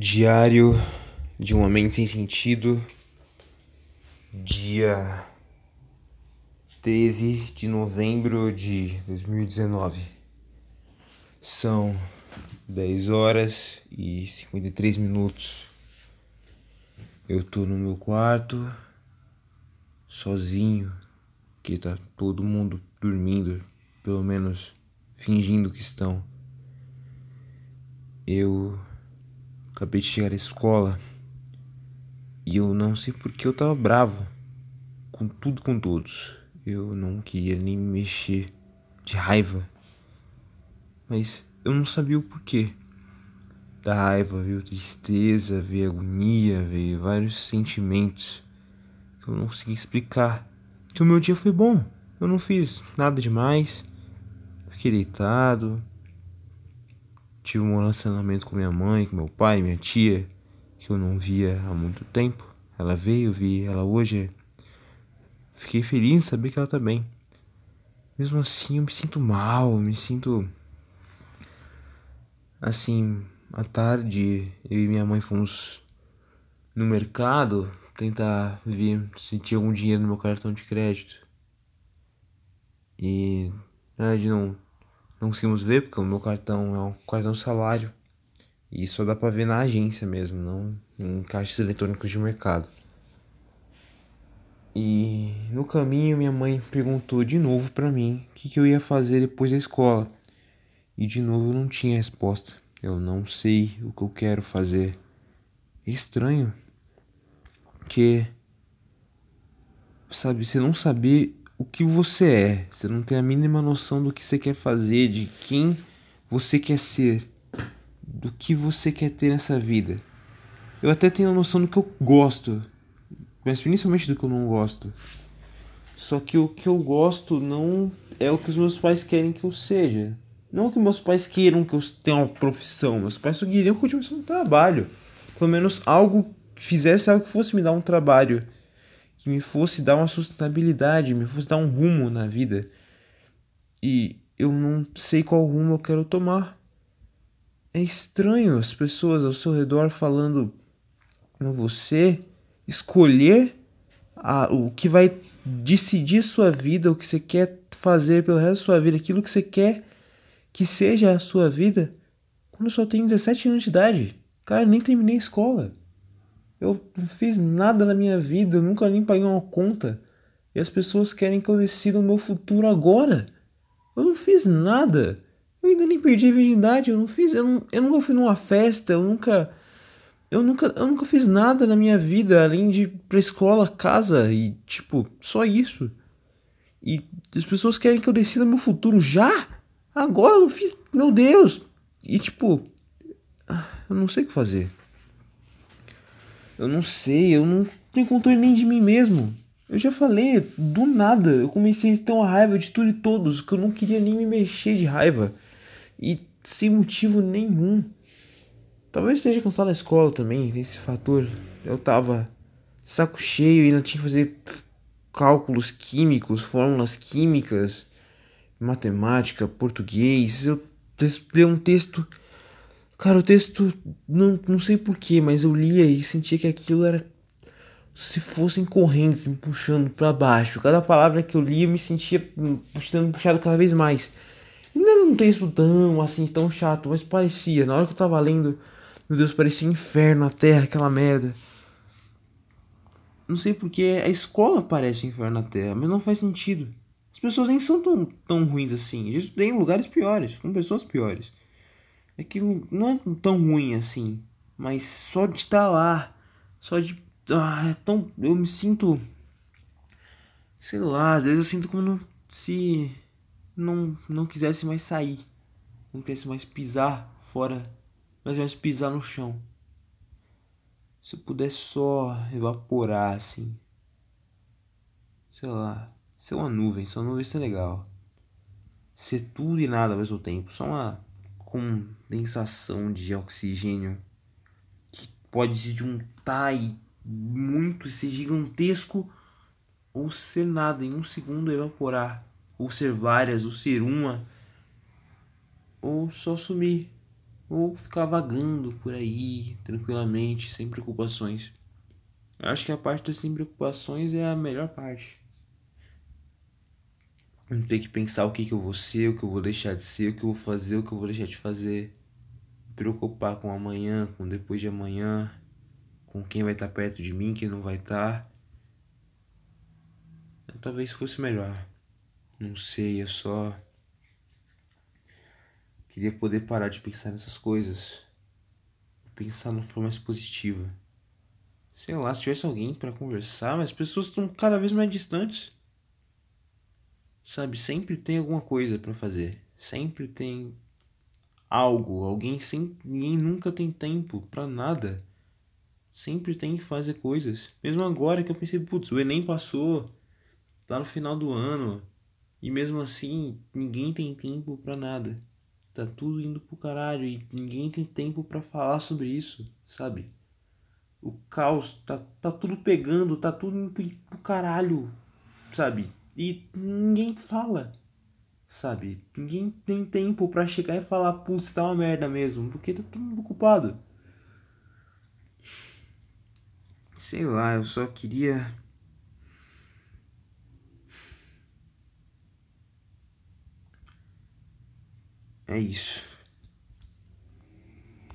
Diário de um Homem Sem Sentido, dia 13 de novembro de 2019. São 10 horas e 53 minutos. Eu tô no meu quarto, sozinho, que tá todo mundo dormindo, pelo menos fingindo que estão. Eu Acabei de chegar à escola e eu não sei porque eu tava bravo com tudo com todos. Eu não queria nem me mexer de raiva. Mas eu não sabia o porquê. Da raiva veio tristeza, veio agonia, veio vários sentimentos que eu não consegui explicar. Que o meu dia foi bom. Eu não fiz nada demais. Fiquei deitado, Tive um relacionamento com minha mãe, com meu pai, minha tia, que eu não via há muito tempo. Ela veio, vi ela hoje. Fiquei feliz em saber que ela tá bem. Mesmo assim, eu me sinto mal, me sinto. Assim, à tarde, eu e minha mãe fomos no mercado tentar ver se tinha algum dinheiro no meu cartão de crédito. E, na verdade, não não conseguimos ver porque o meu cartão é um cartão salário e só dá para ver na agência mesmo, não em caixas eletrônicos de mercado. E no caminho minha mãe perguntou de novo para mim o que, que eu ia fazer depois da escola. E de novo eu não tinha resposta. Eu não sei o que eu quero fazer. É estranho que sabe, você não saber o que você é. Você não tem a mínima noção do que você quer fazer, de quem você quer ser, do que você quer ter nessa vida. Eu até tenho a noção do que eu gosto, mas principalmente do que eu não gosto. Só que o que eu gosto não é o que os meus pais querem que eu seja. Não que meus pais queiram que eu tenha uma profissão. Meus pais só queriam que eu tivesse um trabalho. Pelo menos algo, fizesse algo que fosse me dar um trabalho que me fosse dar uma sustentabilidade, me fosse dar um rumo na vida. E eu não sei qual rumo eu quero tomar. É estranho as pessoas ao seu redor falando com você escolher a, o que vai decidir sua vida, o que você quer fazer pelo resto da sua vida, aquilo que você quer que seja a sua vida, quando eu só tenho 17 anos de idade. Cara, eu nem terminei a escola. Eu não fiz nada na minha vida, eu nunca nem paguei uma conta. E as pessoas querem que eu decida o meu futuro agora. Eu não fiz nada. Eu ainda nem perdi a virgindade, eu não fiz, eu, não, eu nunca fui numa festa, eu nunca eu nunca eu nunca fiz nada na minha vida além de ir pra escola, casa e tipo, só isso. E as pessoas querem que eu decida meu futuro já? Agora eu não fiz, meu Deus. E tipo, ah, eu não sei o que fazer. Eu não sei, eu não tenho controle nem de mim mesmo. Eu já falei, do nada, eu comecei a ter uma raiva de tudo e todos, que eu não queria nem me mexer de raiva. E sem motivo nenhum. Talvez esteja cansado da escola também, esse fator. Eu tava saco cheio e ainda tinha que fazer cálculos químicos, fórmulas químicas, matemática, português. Eu li um texto Cara, o texto, não, não sei porquê, mas eu lia e sentia que aquilo era. Se fossem correntes me puxando para baixo. Cada palavra que eu lia eu me sentia puxando, puxado cada vez mais. E não era um texto tão assim, tão chato, mas parecia. Na hora que eu tava lendo, meu Deus, parecia um inferno na terra, aquela merda. Não sei porque a escola parece um inferno na terra, mas não faz sentido. As pessoas nem são tão, tão ruins assim. Eu estudei em lugares piores, com pessoas piores é que não é tão ruim assim, mas só de estar lá, só de ah, é tão eu me sinto sei lá, às vezes eu sinto como não, se não não quisesse mais sair, não quisesse mais pisar fora, mas mais pisar no chão. Se eu pudesse só evaporar assim, sei lá, ser uma nuvem, só nuvem ser legal. Ser tudo e nada ao mesmo tempo, só uma condensação de oxigênio que pode se juntar e muito ser gigantesco ou ser nada em um segundo evaporar ou ser várias ou ser uma ou só sumir ou ficar vagando por aí tranquilamente, sem preocupações. Eu acho que a parte das sem preocupações é a melhor parte. Não ter que pensar o que, que eu vou ser, o que eu vou deixar de ser, o que eu vou fazer, o que eu vou deixar de fazer. Preocupar com amanhã, com depois de amanhã, com quem vai estar perto de mim, quem não vai estar. Talvez fosse melhor. Não sei, eu só queria poder parar de pensar nessas coisas. Pensar de forma mais positiva. Sei lá, se tivesse alguém para conversar, mas as pessoas estão cada vez mais distantes. Sabe, sempre tem alguma coisa para fazer. Sempre tem algo, alguém sempre, ninguém nunca tem tempo para nada. Sempre tem que fazer coisas. Mesmo agora que eu pensei, putz, o ENEM passou, tá no final do ano, e mesmo assim, ninguém tem tempo para nada. Tá tudo indo pro caralho e ninguém tem tempo para falar sobre isso, sabe? O caos, tá, tá tudo pegando, tá tudo indo pro caralho, sabe? E ninguém fala, sabe? Ninguém tem tempo para chegar e falar, putz, tá uma merda mesmo, porque tá todo mundo ocupado. Sei lá, eu só queria É isso.